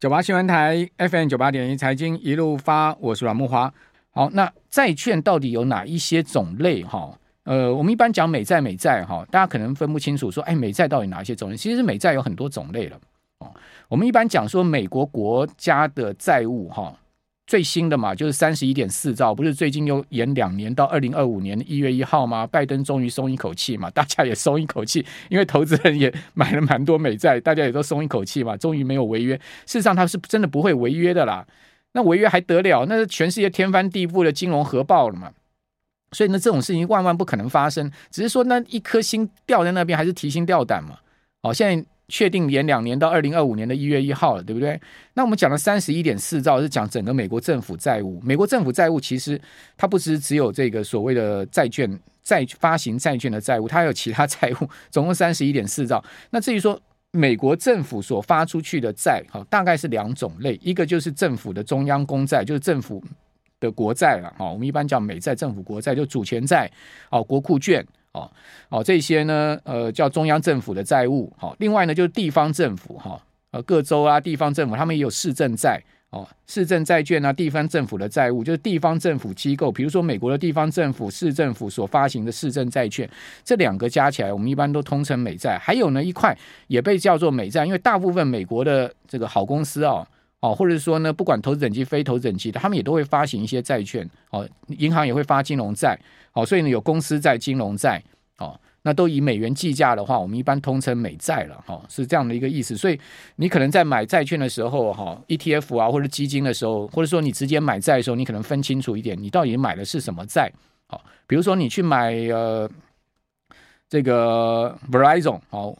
九八新闻台 FM 九八点一财经一路发，我是阮木花。好，那债券到底有哪一些种类？哈，呃，我们一般讲美债，美债哈，大家可能分不清楚，说，哎，美债到底哪一些种类？其实美债有很多种类了。哦，我们一般讲说美国国家的债务，哈。最新的嘛，就是三十一点四兆，不是最近又延两年到二零二五年一月一号吗？拜登终于松一口气嘛，大家也松一口气，因为投资人也买了蛮多美债，大家也都松一口气嘛，终于没有违约。事实上，他是真的不会违约的啦。那违约还得了？那全世界天翻地覆的金融核爆了嘛。所以呢，这种事情万万不可能发生，只是说那一颗心吊在那边，还是提心吊胆嘛。好，现在。确定延两年到二零二五年的一月一号了，对不对？那我们讲了三十一点四兆是讲整个美国政府债务。美国政府债务其实它不只只有这个所谓的债券、债发行债券的债务，它还有其他债务，总共三十一点四兆。那至于说美国政府所发出去的债，哈，大概是两种类，一个就是政府的中央公债，就是政府的国债了，哈，我们一般叫美债、政府国债，就主权债，哦，国库券。哦，哦，这些呢，呃，叫中央政府的债务。好，另外呢，就是地方政府哈，呃，各州啊，地方政府他们也有市政债，哦，市政债券啊，地方政府的债务，就是地方政府机构，比如说美国的地方政府、市政府所发行的市政债券，这两个加起来，我们一般都通称美债。还有呢，一块也被叫做美债，因为大部分美国的这个好公司哦，哦，或者是说呢，不管投资等级、非投资等级的，他们也都会发行一些债券，哦，银行也会发金融债。哦，所以呢，有公司债、金融债，哦，那都以美元计价的话，我们一般通称美债了，哈、哦，是这样的一个意思。所以你可能在买债券的时候，哈、哦，ETF 啊，或者基金的时候，或者说你直接买债的时候，你可能分清楚一点，你到底买的是什么债，好、哦，比如说你去买呃这个 Verizon，好、哦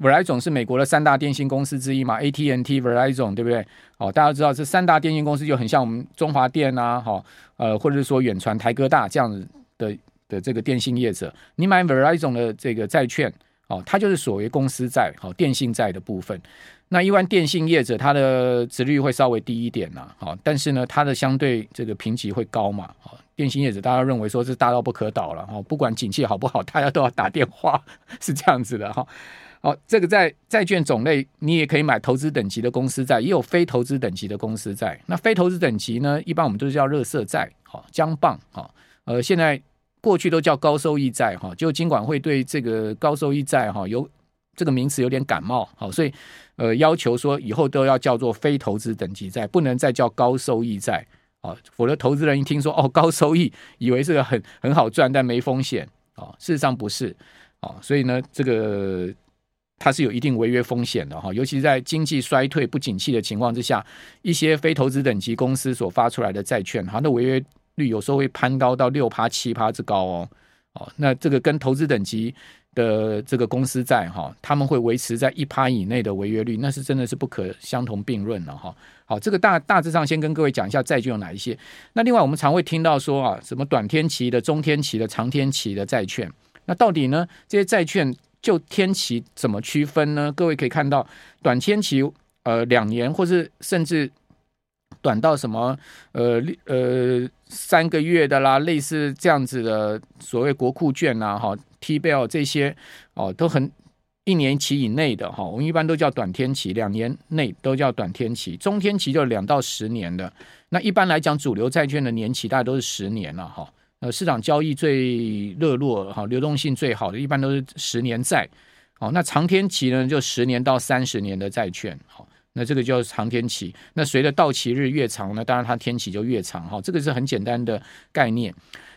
，Verizon 是美国的三大电信公司之一嘛，AT&T、Verizon，对不对？哦，大家知道这三大电信公司就很像我们中华电啊，哈、呃，或者是说远传、台哥大这样子。的的这个电信业者，你买 Verizon 的这个债券，哦，它就是所谓公司债，好，电信债的部分。那一般电信业者，它的殖率会稍微低一点呐，好，但是呢，它的相对这个评级会高嘛，好，电信业者大家认为说是大到不可倒了，哈，不管景气好不好，大家都要打电话，是这样子的哈。哦，这个在债券种类，你也可以买投资等级的公司债，也有非投资等级的公司债。那非投资等级呢，一般我们都是叫热色债，好，将棒，好。呃，现在过去都叫高收益债哈，就金管会对这个高收益债哈有这个名词有点感冒，好，所以呃要求说以后都要叫做非投资等级债，不能再叫高收益债啊，否则投资人一听说哦高收益，以为是个很很好赚但没风险啊，事实上不是啊，所以呢这个它是有一定违约风险的哈，尤其在经济衰退不景气的情况之下，一些非投资等级公司所发出来的债券，它的违约。率有时候会攀高到六趴七趴之高哦，哦，那这个跟投资等级的这个公司债哈，他们会维持在一趴以内的违约率，那是真的是不可相同并论了哈。好，这个大大致上先跟各位讲一下债券有哪一些。那另外我们常会听到说啊，什么短天期的、中天期的、长天期的债券，那到底呢这些债券就天期怎么区分呢？各位可以看到，短天期呃两年或是甚至。短到什么呃呃三个月的啦，类似这样子的所谓国库券呐，哈，T-bill 这些哦，都很一年期以内的哈，我们一般都叫短天期，两年内都叫短天期，中天期就两到十年的。那一般来讲，主流债券的年期大概都是十年了哈。呃，市场交易最热络哈，流动性最好的，一般都是十年债。哦，那长天期呢，就十年到三十年的债券，好。那这个叫长天期，那随着到期日越长呢，当然它天期就越长哈，这个是很简单的概念。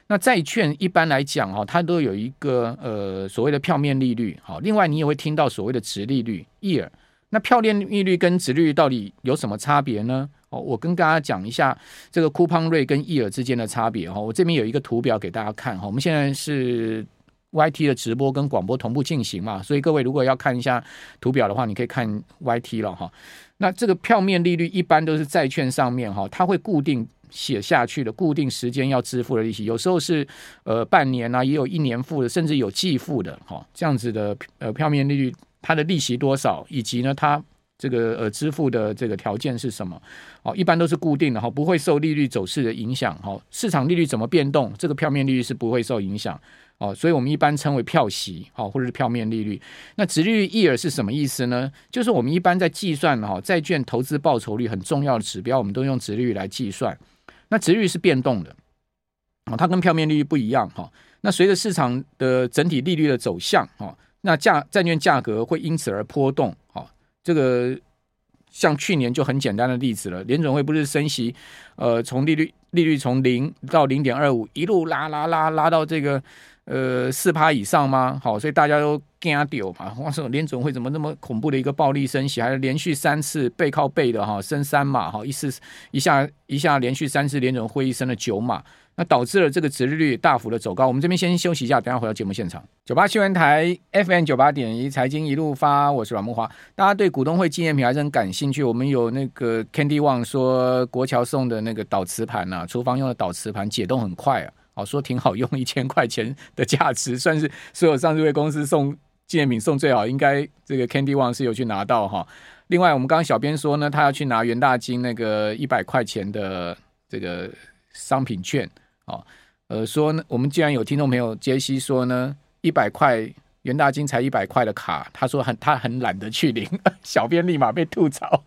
那债券一般来讲哈，它都有一个呃所谓的票面利率，好，另外你也会听到所谓的殖利率 year。那票面利率跟殖率到底有什么差别呢？哦，我跟大家讲一下这个 coupon rate 跟益尔之间的差别哈。我这边有一个图表给大家看哈，我们现在是。YT 的直播跟广播同步进行嘛，所以各位如果要看一下图表的话，你可以看 YT 了哈。那这个票面利率一般都是债券上面哈，它会固定写下去的，固定时间要支付的利息，有时候是呃半年啊，也有一年付的，甚至有季付的哈。这样子的呃票面利率，它的利息多少，以及呢它这个呃支付的这个条件是什么？哦，一般都是固定的哈，不会受利率走势的影响哈。市场利率怎么变动，这个票面利率是不会受影响。哦，所以我们一般称为票息，好，或者是票面利率。那殖利率 yield 是什么意思呢？就是我们一般在计算哈债券投资报酬率很重要的指标，我们都用殖利率来计算。那殖利率是变动的，哦，它跟票面利率不一样哈。那随着市场的整体利率的走向，哈，那价债券价格会因此而波动，哦，这个。像去年就很简单的例子了，联准会不是升息，呃，从利率利率从零到零点二五一路拉拉拉拉到这个呃四趴以上吗？好，所以大家都惊掉嘛，哇塞，联准会怎么那么恐怖的一个暴力升息，还是连续三次背靠背的哈升三码哈，一次一下一下连续三次联准会议升了九码。那导致了这个殖利率大幅的走高。我们这边先休息一下，等下回到节目现场。九八新闻台 FM 九八点一财经一路发，我是阮慕华。大家对股东会纪念品还是很感兴趣。我们有那个 Candy Wang 说国桥送的那个导磁盘啊，厨房用的导磁盘解冻很快啊，好说挺好用，一千块钱的价值，算是所有上市公司送纪念品送最好。应该这个 Candy Wang 是有去拿到哈。另外，我们刚刚小编说呢，他要去拿元大金那个一百块钱的这个商品券。哦，呃，说呢，我们既然有听众朋友杰西说呢，一百块元大金才一百块的卡，他说很他很懒得去领，小编立马被吐槽。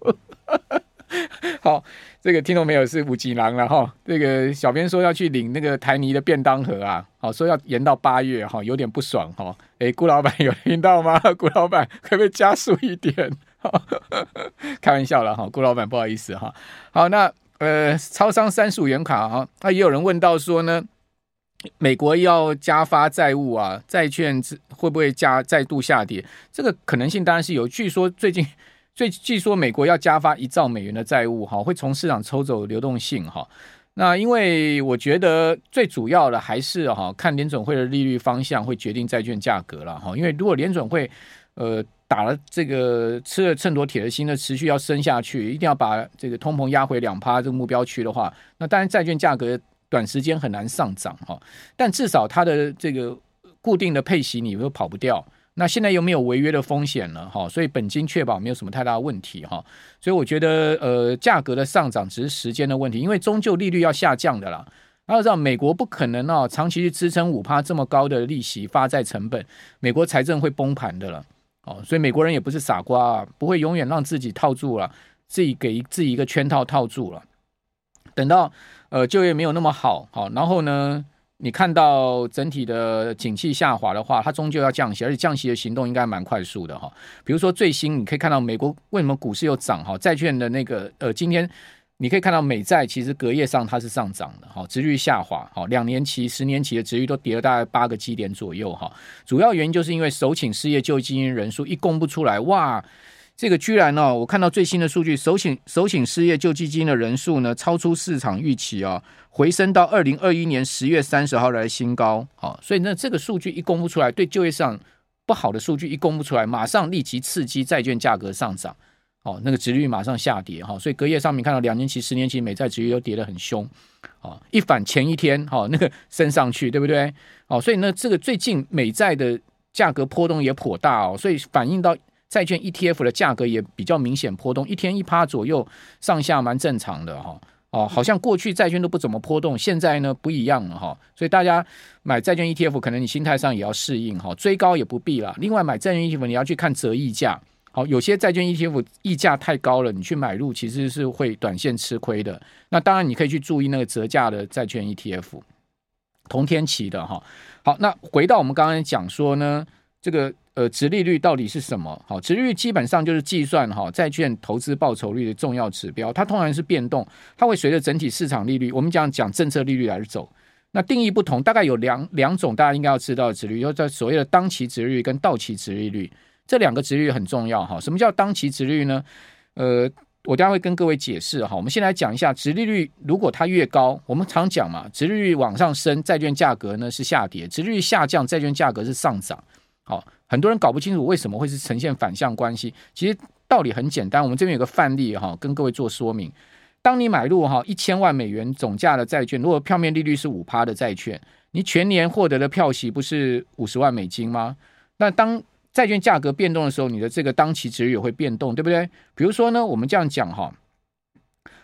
好，这个听众没有是五吉郎了哈，这个小编说要去领那个台泥的便当盒啊，好说要延到八月哈，有点不爽哈。哎，顾老板有听到吗？顾老板可不可以加速一点？开玩笑了哈，顾老板不好意思哈。好，那。呃，超商三十五元卡啊，那也有人问到说呢，美国要加发债务啊，债券会不会加再度下跌？这个可能性当然是有。据说最近，最据说美国要加发一兆美元的债务哈，会从市场抽走流动性哈。那因为我觉得最主要的还是哈，看联准会的利率方向会决定债券价格了哈。因为如果联准会呃。打了这个吃了秤砣铁了心的持续要升下去，一定要把这个通膨压回两趴这个目标区的话，那当然债券价格短时间很难上涨哈，但至少它的这个固定的配息你又跑不掉。那现在又没有违约的风险了哈，所以本金确保没有什么太大的问题哈，所以我觉得呃价格的上涨只是时间的问题，因为终究利率要下降的啦。要知道美国不可能哦长期去支撑五趴这么高的利息发债成本，美国财政会崩盘的了。哦，所以美国人也不是傻瓜啊，不会永远让自己套住了，自己给自己一个圈套套住了。等到呃就业没有那么好，好，然后呢，你看到整体的景气下滑的话，它终究要降息，而且降息的行动应该蛮快速的哈。比如说最新你可以看到美国为什么股市又涨哈，债券的那个呃今天。你可以看到美债其实隔夜上它是上涨的，哈，殖率下滑，好，两年期、十年期的殖率都跌了大概八个基点左右，哈，主要原因就是因为首请失业救济金人数一公布出来，哇，这个居然呢，我看到最新的数据，首请首请失业救济金的人数呢超出市场预期啊，回升到二零二一年十月三十号来的新高，好，所以呢这个数据一公布出来，对就业市场不好的数据一公布出来，马上立即刺激债券价格上涨。哦，那个殖率马上下跌哈，所以隔夜上面看到两年期、十年期美债殖率都跌得很凶，哦，一反前一天，哈，那个升上去，对不对？哦，所以呢，这个最近美债的价格波动也颇大哦，所以反映到债券 ETF 的价格也比较明显波动，一天一趴左右上下蛮正常的哈，哦，好像过去债券都不怎么波动，现在呢不一样了哈，所以大家买债券 ETF 可能你心态上也要适应哈，追高也不必了，另外买债券 ETF 你要去看折溢价。好，有些债券 ETF 溢价太高了，你去买入其实是会短线吃亏的。那当然你可以去注意那个折价的债券 ETF，同天期的哈。好，那回到我们刚刚讲说呢，这个呃，殖利率到底是什么？好，殖利率基本上就是计算哈债券投资报酬率的重要指标，它通常是变动，它会随着整体市场利率，我们讲讲政策利率来走。那定义不同，大概有两两种，大家应该要知道的殖利率，就在所谓的当期殖利率跟到期殖利率。这两个殖利率很重要哈，什么叫当期殖利率呢？呃，我待会跟各位解释哈。我们先来讲一下殖利率，如果它越高，我们常讲嘛，殖利率往上升，债券价格呢是下跌；殖利率下降，债券价格是上涨。好，很多人搞不清楚为什么会是呈现反向关系。其实道理很简单，我们这边有个范例哈，跟各位做说明。当你买入哈一千万美元总价的债券，如果票面利率是五趴的债券，你全年获得的票息不是五十万美金吗？那当债券价格变动的时候，你的这个当期殖利率也会变动，对不对？比如说呢，我们这样讲哈，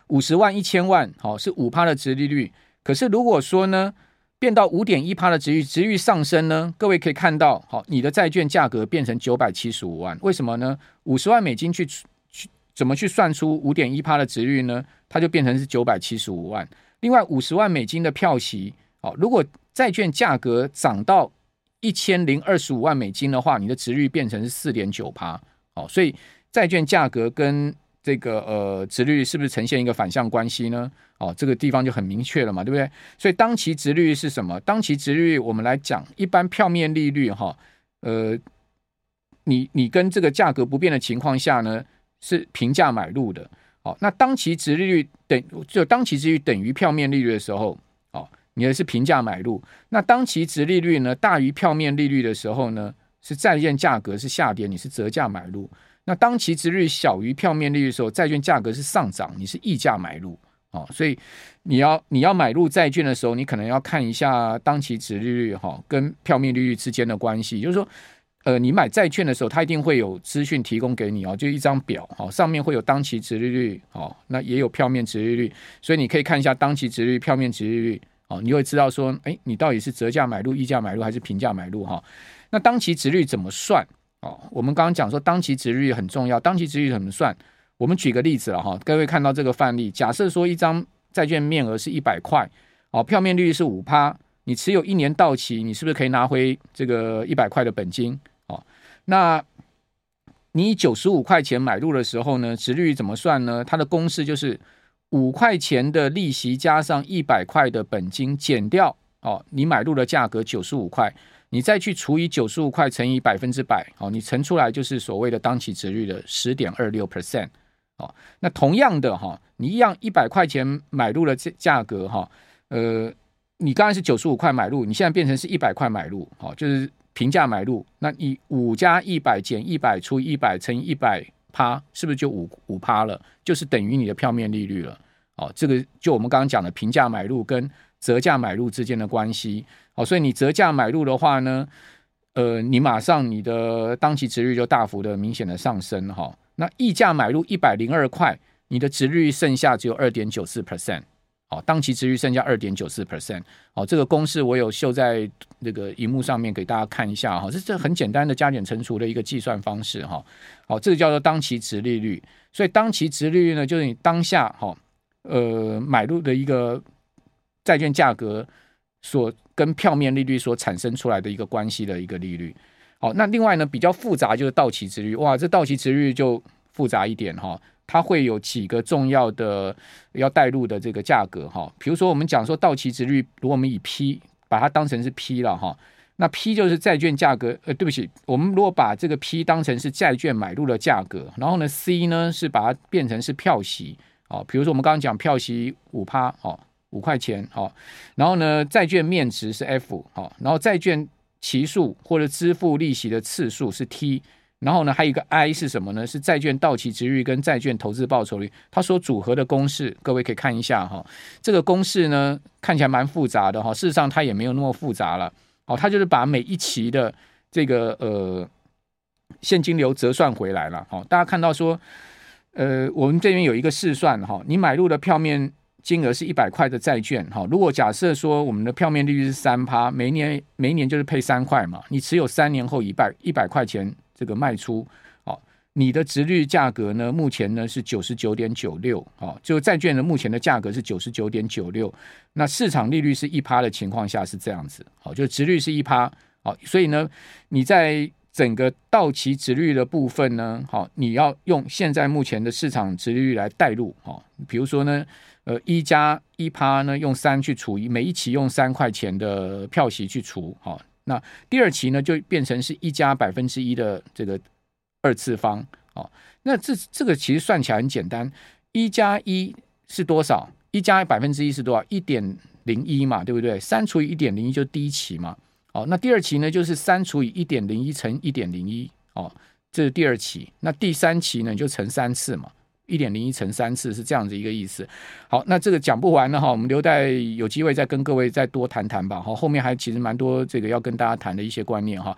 五十万、一千万，好是五趴的殖利率。可是如果说呢，变到五点一趴的殖利率，殖利率上升呢，各位可以看到，好，你的债券价格变成九百七十五万，为什么呢？五十万美金去去怎么去算出五点一趴的殖利率呢？它就变成是九百七十五万。另外五十万美金的票息，好，如果债券价格涨到一千零二十五万美金的话，你的殖利率变成是四点九趴，好，所以债券价格跟这个呃殖利率是不是呈现一个反向关系呢？哦，这个地方就很明确了嘛，对不对？所以当期殖率是什么？当期殖率我们来讲，一般票面利率哈，呃，你你跟这个价格不变的情况下呢，是平价买入的。哦，那当期殖利率等就当期殖利率等于票面利率的时候。哦你的是平价买入，那当期殖利率呢大于票面利率的时候呢，是债券价格是下跌，你是折价买入。那当期值率小于票面利率的时候，债券价格是上涨，你是溢价买入。哦，所以你要你要买入债券的时候，你可能要看一下当期值利率哈跟票面利率之间的关系。就是说，呃，你买债券的时候，它一定会有资讯提供给你哦，就一张表哦，上面会有当期值利率哦，那也有票面值利率，所以你可以看一下当期值率、票面值利率。哦，你会知道说，哎，你到底是折价买入、溢价买入还是平价买入？哈，那当期值率怎么算？哦，我们刚刚讲说当期殖率很重要，当期殖率怎么算？我们举个例子了哈，各位看到这个范例，假设说一张债券面额是一百块，哦，票面利率是五趴，你持有一年到期，你是不是可以拿回这个一百块的本金？哦，那你九十五块钱买入的时候呢，殖率怎么算呢？它的公式就是。五块钱的利息加上一百块的本金减掉哦，你买入的价格九十五块，你再去除以九十五块乘以百分之百哦，你乘出来就是所谓的当期值率的十点二六 percent 哦。那同样的哈，你一样一百块钱买入的价价格哈，呃，你刚才是九十五块买入，你现在变成是一百块买入，好，就是平价买入。那你五加一百减一百除以一百乘以一百。趴是不是就五五趴了？就是等于你的票面利率了。哦，这个就我们刚刚讲的平价买入跟折价买入之间的关系。哦，所以你折价买入的话呢，呃，你马上你的当期值率就大幅的明显的上升哈。那溢价买入一百零二块，你的值率剩下只有二点九四 percent。哦，当期值率剩下二点九四 percent，哦，这个公式我有秀在那个荧幕上面给大家看一下哈，这这很简单的加减乘除的一个计算方式哈，好，这个叫做当期值利率，所以当期值利率呢，就是你当下哈，呃，买入的一个债券价格所跟票面利率所产生出来的一个关系的一个利率，好，那另外呢比较复杂就是到期值率，哇，这到期值率就复杂一点哈。它会有几个重要的要带入的这个价格哈，比如说我们讲说到期值率，如果我们以 P 把它当成是 P 了哈，那 P 就是债券价格，呃，对不起，我们如果把这个 P 当成是债券买入的价格，然后呢 C 呢是把它变成是票息，哦，比如说我们刚刚讲票息五趴，哦，五块钱，哦，然后呢债券面值是 F，哦，然后债券期数或者支付利息的次数是 T。然后呢，还有一个 I 是什么呢？是债券到期值率跟债券投资报酬率，它所组合的公式，各位可以看一下哈。这个公式呢，看起来蛮复杂的哈，事实上它也没有那么复杂了。哦，它就是把每一期的这个呃现金流折算回来了。好，大家看到说，呃，我们这边有一个试算哈，你买入的票面金额是一百块的债券哈。如果假设说我们的票面利率是三趴，每年每年就是配三块嘛，你持有三年后一百一百块钱。这个卖出，哦，你的殖率价格呢？目前呢是九十九点九六，哦，就债券的目前的价格是九十九点九六，那市场利率是一趴的情况下是这样子，好，就殖率是一趴，好，所以呢，你在整个到期殖率的部分呢，好，你要用现在目前的市场殖利率来带入，哦，比如说呢，呃，一加一趴呢，用三去除以每一期用三块钱的票息去除，好。那第二期呢，就变成是一加百分之一的这个二次方哦。那这这个其实算起来很简单，一加一是多少？一加百分之一是多少？一点零一嘛，对不对？三除以一点零一就是第一期嘛。哦，那第二期呢，就是三除以一点零一乘一点零一哦，这是第二期。那第三期呢，就乘三次嘛。一点零一乘三次是这样子一个意思。好，那这个讲不完的哈，我们留待有机会再跟各位再多谈谈吧。哈，后面还其实蛮多这个要跟大家谈的一些观念哈。